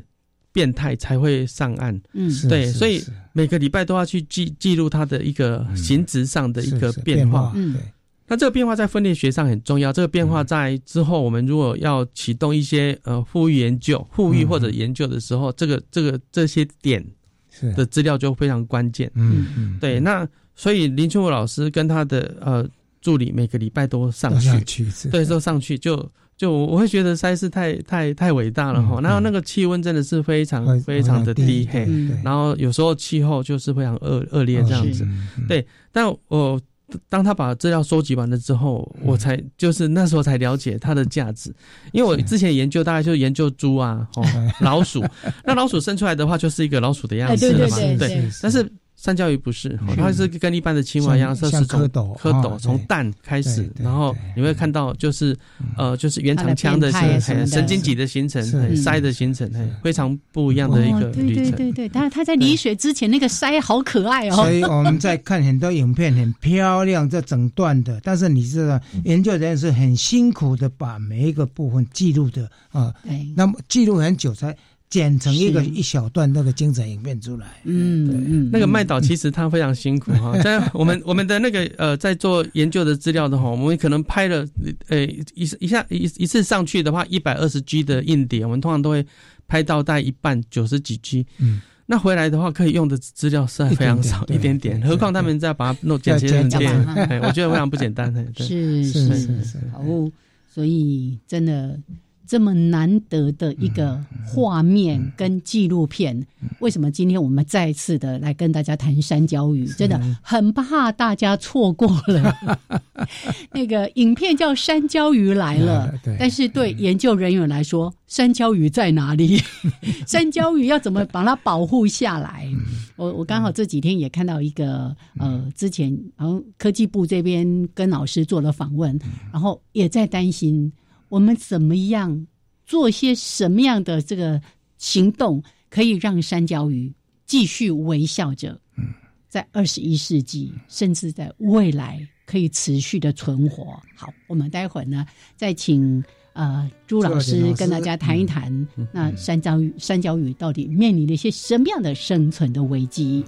变态才会上岸，嗯，对，所以每个礼拜都要去记记录他的一个形质上的一个变化，嗯，那这个变化在分裂学上很重要。这个变化在之后，我们如果要启动一些呃富裕研究、富裕或者研究的时候，这个这个这些点的资料就非常关键，嗯嗯，对。那所以林春武老师跟他的呃助理每个礼拜都上去，对，都上去就。就我会觉得实在是太太太伟大了哈，然后那个气温真的是非常非常的低嘿，然后有时候气候就是非常恶恶劣这样子，对。但我当他把资料收集完了之后，我才就是那时候才了解它的价值。因为我之前研究大概就是研究猪啊、哦 老鼠，那老鼠生出来的话就是一个老鼠的样子嘛，对。但是山椒鱼不是，它是跟一般的青蛙一样，它是从蝌蚪蝌蚪从蛋开始，然后你会看到就是呃就是原肠腔的神经脊的形成、鳃的形成，非常不一样的一个对对对对，但是它在离水之前那个鳃好可爱哦。所以 我们在看很多影片，很漂亮，这整段的。但是你知道，研究人员是很辛苦的把每一个部分记录的啊，那么记录很久才。剪成一个一小段那个精彩影片出来，嗯嗯，那个麦导其实他非常辛苦哈，在我们我们的那个呃在做研究的资料的话，我们可能拍了呃一一下一一次上去的话一百二十 G 的硬碟，我们通常都会拍到大概一半九十几 G，嗯，那回来的话可以用的资料是非常少一点点，何况他们再把它弄剪切成片，我觉得非常不简单的，是是是是，哦，所以真的。这么难得的一个画面跟纪录片，为什么今天我们再次的来跟大家谈山椒鱼？真的很怕大家错过了 那个影片叫《山椒鱼来了》，但是对研究人员来说，山椒鱼在哪里？山椒鱼要怎么把它保护下来？我我刚好这几天也看到一个呃，之前然后科技部这边跟老师做了访问，然后也在担心。我们怎么样做些什么样的这个行动，可以让山椒鱼继续微笑着，在二十一世纪，甚至在未来可以持续的存活？好，我们待会儿呢，再请呃朱老师跟大家谈一谈，那山椒鱼山椒鱼到底面临了一些什么样的生存的危机？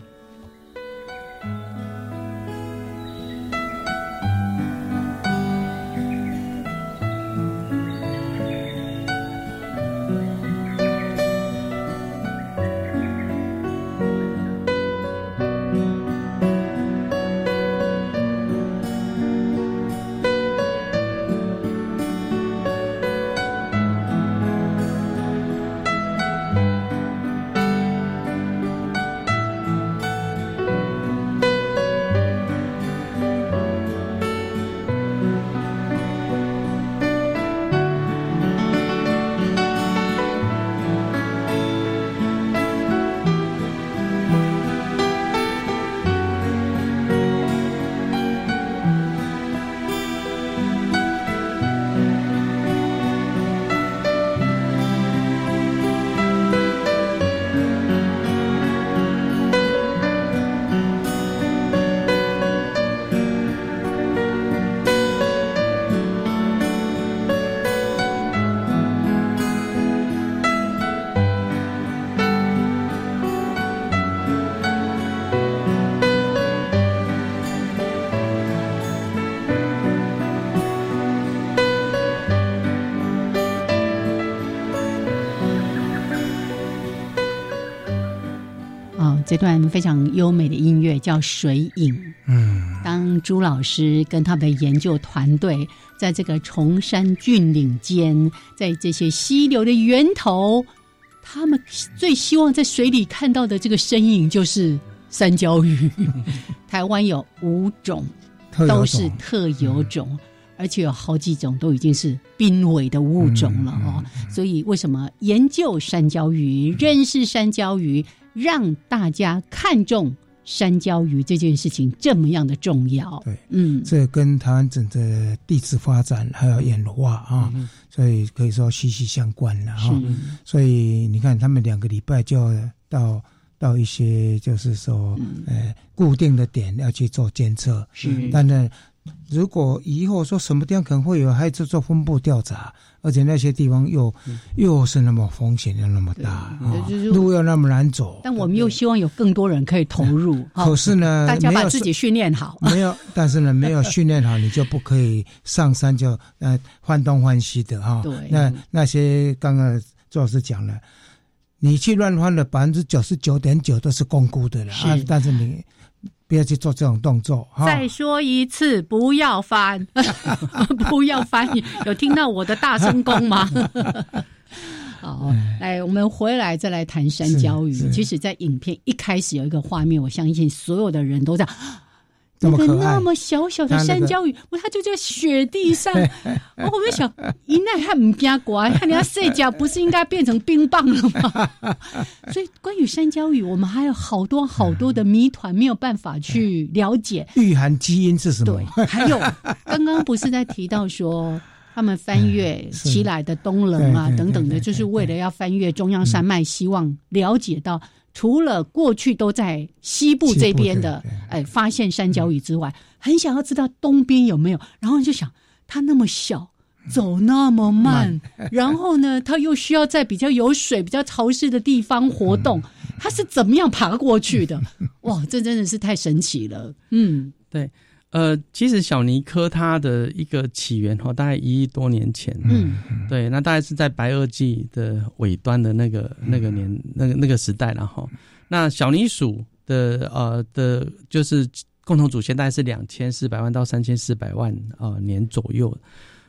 这段非常优美的音乐叫《水影》。嗯，当朱老师跟他们的研究团队在这个崇山峻岭间，在这些溪流的源头，他们最希望在水里看到的这个身影就是三焦鱼。台湾有五种，都是特有种，而且有好几种都已经是濒危的物种了哦。所以，为什么研究山椒鱼、认识山椒鱼？让大家看重山椒鱼这件事情这么样的重要，对，嗯，这跟台湾整个地质发展还有演化啊，所以可以说息息相关了哈。所以你看，他们两个礼拜就要到到一些就是说，呃，固定的点要去做监测，是，但是。如果以后说什么地方可能会有，还在做分布调查，而且那些地方又又是那么风险又那么大，路又那么难走，但我们又希望有更多人可以投入。可是呢，大家把自己训练好，没有，但是呢，没有训练好，你就不可以上山就呃换东换西的哈。对，那那些刚刚周老师讲了，你去乱换的百分之九十九点九都是公估的了啊，但是你。不要去做这种动作。再说一次，不要翻，不要翻。有听到我的大声公吗？好，来，我们回来再来谈山椒鱼。其实，在影片一开始有一个画面，我相信所有的人都在。这么，那么小小的山椒鱼，我它就在雪地上。我我在想，一奈还唔惊乖，看人家睡觉不是应该变成冰棒了吗？所以关于山椒鱼，我们还有好多好多的谜团没有办法去了解。御寒基因是什么？对，还有刚刚不是在提到说。他们翻越起来的东冷啊，等等的，就是为了要翻越中央山脉，希望了解到除了过去都在西部这边的，哎，发现山椒鱼之外，很想要知道东边有没有。然后就想，它那么小，走那么慢，然后呢，它又需要在比较有水、比较潮湿的地方活动，它是怎么样爬过去的？哇，这真的是太神奇了。嗯，对。呃，其实小尼科它的一个起源哈，大概一亿多年前，嗯，对，那大概是在白垩纪的尾端的那个那个年那个那个时代了哈。那小尼鼠的呃的，就是共同祖先大概是两千四百万到三千四百万啊年左右。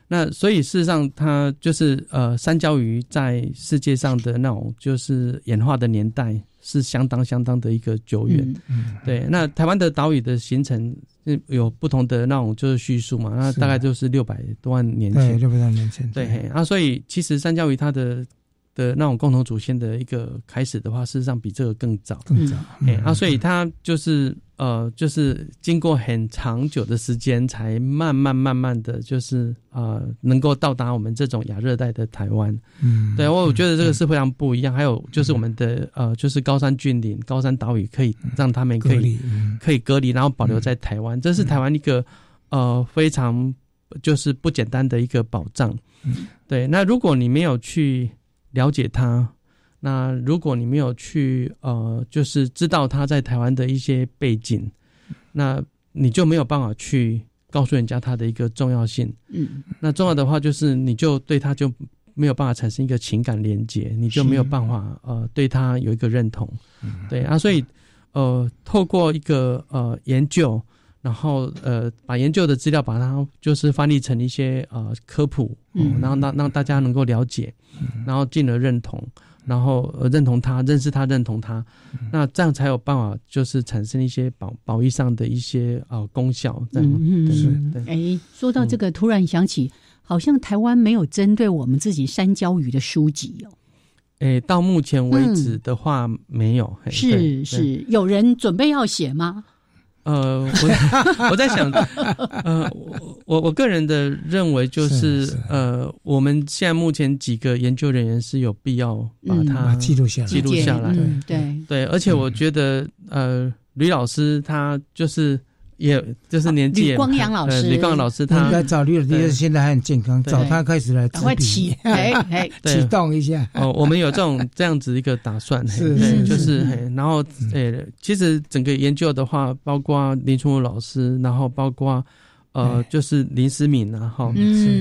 那所以事实上，它就是呃三焦鱼在世界上的那种就是演化的年代是相当相当的一个久远。对，那台湾的岛屿的形成。有不同的那种就是叙述嘛，那大概就是六百多万年前，六百多万年前。对，啊，所以其实三焦鱼它的的那种共同祖先的一个开始的话，事实上比这个更早，更早。哎，啊，所以它就是。呃，就是经过很长久的时间，才慢慢慢慢的就是呃，能够到达我们这种亚热带的台湾。嗯，对我我觉得这个是非常不一样。还有就是我们的呃，就是高山峻岭、高山岛屿，可以让他们可以可以隔离，然后保留在台湾。这是台湾一个呃非常就是不简单的一个保障。对，那如果你没有去了解他。那如果你没有去呃，就是知道他在台湾的一些背景，那你就没有办法去告诉人家他的一个重要性。嗯，那重要的话就是你就对他就没有办法产生一个情感连接，你就没有办法呃对他有一个认同。对啊，所以呃，透过一个呃研究，然后呃把研究的资料把它就是翻译成一些呃科普，嗯，然后让让大家能够了解，然后进而认同。然后认同他，认识他，认同他，那这样才有办法，就是产生一些保保育上的一些呃功效。嗯嗯，对。哎，说到这个，突然想起，好像台湾没有针对我们自己山椒鱼的书籍哦。哎，到目前为止的话，没有。是是，有人准备要写吗？呃，我我在想，呃，我我个人的认为就是，呃，我们现在目前几个研究人员是有必要把它记录下来，记录下来，对对，而且我觉得，呃，吕老师他就是。也就是年纪，吕光阳老师，吕光阳老师，他应该找吕老师，现在还很健康，找他开始来赶快启，启动一下。哦，我们有这种这样子一个打算，是。就是，然后，呃，其实整个研究的话，包括林春武老师，然后包括呃，就是林思敏啊，哈，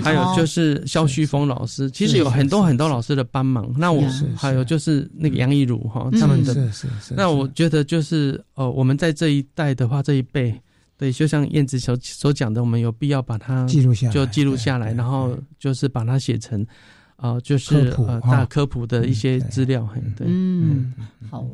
还有就是肖旭峰老师，其实有很多很多老师的帮忙。那我还有就是那个杨一儒哈，他们的，是是是。那我觉得就是呃，我们在这一代的话，这一辈。对，就像燕子所所讲的，我们有必要把它记录下，就记录下来，然后就是把它写成，呃，就是呃大科普的一些资料。对，嗯，好。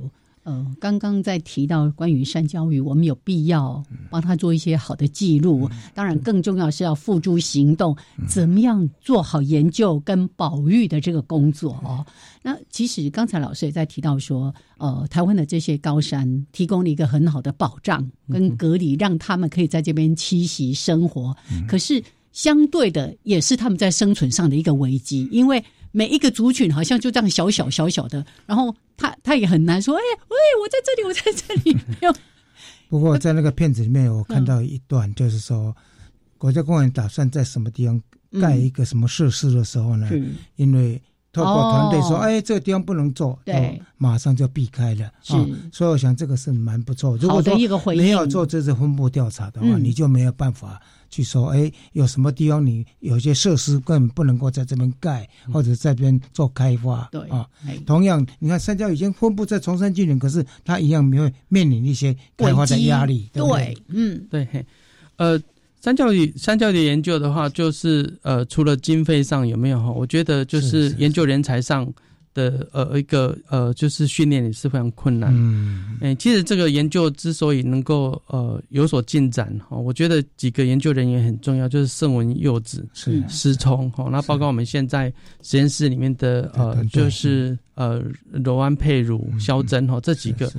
呃，刚刚在提到关于山椒鱼，我们有必要帮他做一些好的记录。当然，更重要是要付诸行动，怎么样做好研究跟保育的这个工作哦。那其实刚才老师也在提到说，呃，台湾的这些高山提供了一个很好的保障跟隔离，让他们可以在这边栖息生活。可是相对的，也是他们在生存上的一个危机，因为。每一个族群好像就这样小小小小的，然后他他也很难说，哎喂，我在这里，我在这里。没有。不过在那个片子里面，我看到一段，就是说国家公园打算在什么地方盖一个什么设施的时候呢？因为透过团队说，哎，这个地方不能做，对，马上就避开了。是，所以我想这个是蛮不错。如果说没有做这次分布调查的话，你就没有办法。去说，哎，有什么地方你有些设施根本不能够在这边盖，或者这边做开发，对啊。同样，你看三角已经分布在崇山峻岭，可是它一样没有面临一些开发的压力，对，嗯，对。呃，三教育三角的研究的话，就是呃，除了经费上有没有哈？我觉得就是研究人才上。的呃一个呃就是训练也是非常困难。嗯，哎，其实这个研究之所以能够呃有所进展哈，我觉得几个研究人员很重要，就是圣文幼子是失聪哈，那包括我们现在实验室里面的呃就是呃罗安佩乳、肖珍哈这几个。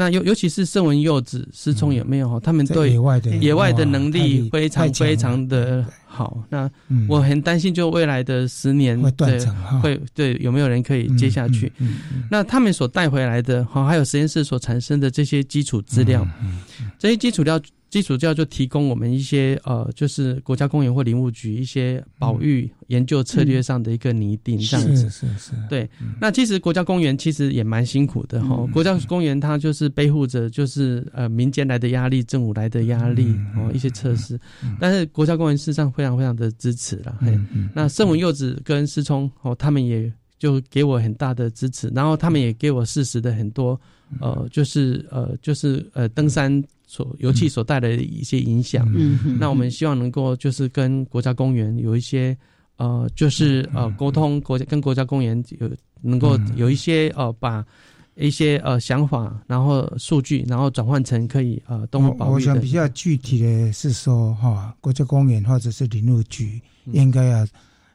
那尤尤其是圣文柚子失聪有没有哈？他们对野外的野外的能力非常非常的好。那我很担心，就未来的十年会断层会对有没有人可以接下去？那他们所带回来的哈，还有实验室所产生的这些基础资料，这些基础料。基础教就提供我们一些呃，就是国家公园或林务局一些保育研究策略上的一个拟定，这样子是是。对，那其实国家公园其实也蛮辛苦的哈。国家公园它就是背负着就是呃民间来的压力、政府来的压力哦一些测试，但是国家公园事实上非常非常的支持了。那圣文柚子跟思聪哦，他们也就给我很大的支持，然后他们也给我事实的很多呃，就是呃就是呃登山。所油气所带来的一些影响，嗯，那我们希望能够就是跟国家公园有一些呃，就是呃沟通，国家跟国家公园有能够有一些呃，把一些呃想法，然后数据，然后转换成可以呃动物保护。我想比较具体的是说哈，国家公园或者是林务局应该要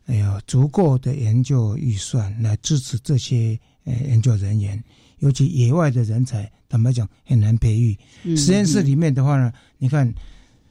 有足够的研究预算来支持这些呃研究人员。尤其野外的人才，坦白讲很难培育。实验室里面的话呢，你看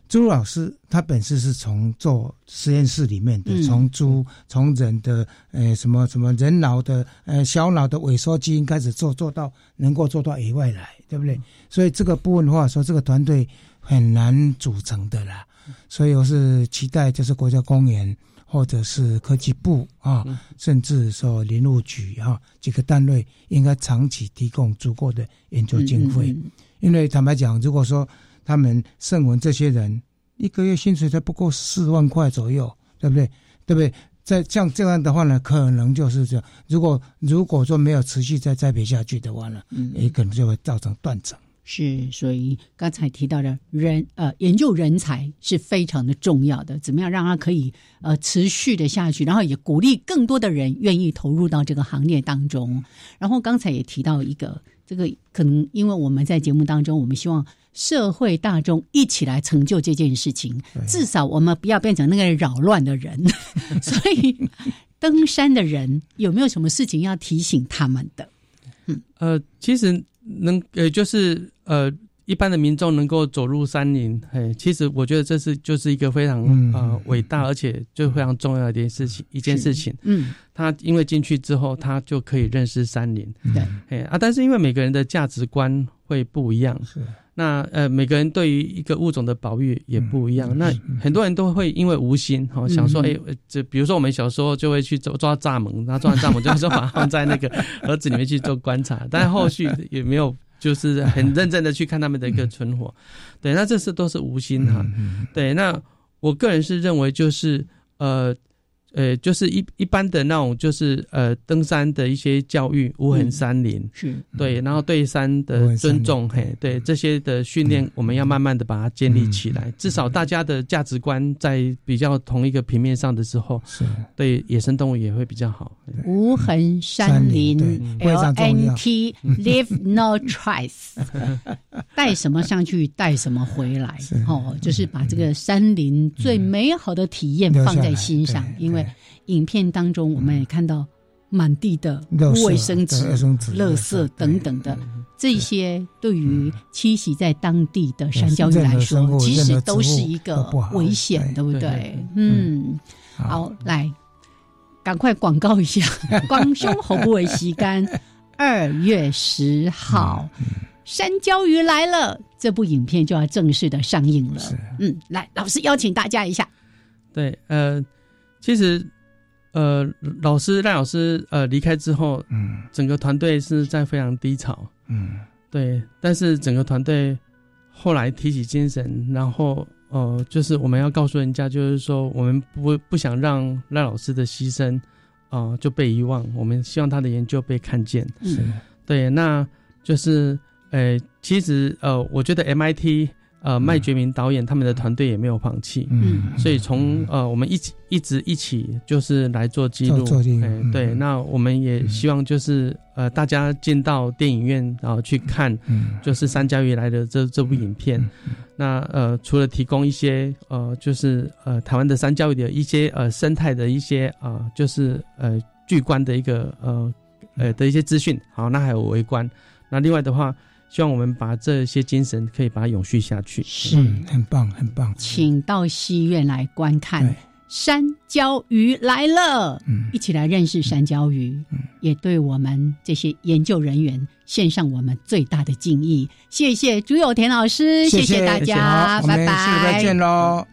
朱老师他本身是从做实验室里面的，从猪从人的呃什么什么人脑的呃小脑的萎缩基因开始做，做到能够做到野外来，对不对？所以这个部分的话说，这个团队很难组成的啦。所以我是期待就是国家公园。或者是科技部啊，甚至说林务局啊，几个单位应该长期提供足够的研究经费。因为坦白讲，如果说他们圣文这些人一个月薪水才不过四万块左右，对不对？对不对？在像这样的话呢，可能就是这样。如果如果说没有持续再栽培下去的话呢，也可能就会造成断层。是，所以刚才提到的人呃，研究人才是非常的重要的。怎么样让他可以呃持续的下去，然后也鼓励更多的人愿意投入到这个行业当中。然后刚才也提到一个，这个可能因为我们在节目当中，我们希望社会大众一起来成就这件事情，至少我们不要变成那个扰乱的人。所以登山的人有没有什么事情要提醒他们的？嗯，呃，其实。能呃，就是呃，一般的民众能够走入山林，嘿，其实我觉得这是就是一个非常呃伟大而且就非常重要的一件事情，一件事情。嗯，他因为进去之后，他就可以认识山林。对，嘿啊，但是因为每个人的价值观会不一样。是。那呃，每个人对于一个物种的保育也不一样。那很多人都会因为无心哈，想说，哎，就比如说我们小时候就会去抓抓蚱蜢，然后抓完蚱蜢 就说把它放在那个盒子里面去做观察，但是后续也没有就是很认真的去看它们的一个存活。对，那这是都是无心哈。对，那我个人是认为就是呃。呃，就是一一般的那种，就是呃，登山的一些教育，无痕山林，是。对，然后对山的尊重，嘿，对这些的训练，我们要慢慢的把它建立起来。至少大家的价值观在比较同一个平面上的时候，是。对野生动物也会比较好。无痕山林，L N T Leave No Trace，带什么上去，带什么回来，哦，就是把这个山林最美好的体验放在心上，因为。影片当中，我们也看到满地的卫生纸、垃圾等等的这些，对于栖息在当地的山椒鱼来说，其实都是一个危险，对不对？嗯，好，来，赶快广告一下，《广胸喉部为吸干》，二月十号，《山椒鱼来了》这部影片就要正式的上映了。嗯，来，老师邀请大家一下。对，呃。其实，呃，老师赖老师呃离开之后，嗯，整个团队是在非常低潮，嗯，对。但是整个团队后来提起精神，然后呃，就是我们要告诉人家，就是说我们不不想让赖老师的牺牲啊就被遗忘，我们希望他的研究被看见。是，对。那就是呃，其实呃，我觉得 MIT。呃麦觉明导演他们的团队也没有放弃，嗯，所以从呃我们一起一直一起就是来做记录，哎对，那我们也希望就是呃大家进到电影院然后去看，就是三加鱼来的这这部影片，那呃除了提供一些呃就是呃台湾的三教育的一些呃生态的一些啊就是呃巨观的一个呃呃的一些资讯，好，那还有围观，那另外的话。希望我们把这些精神可以把它永续下去，是。很棒，很棒。请到戏院来观看《山椒鱼来了》，嗯，一起来认识山椒鱼，嗯，也对我们这些研究人员献上我们最大的敬意。谢谢朱有田老师，谢谢大家，拜拜，再见喽。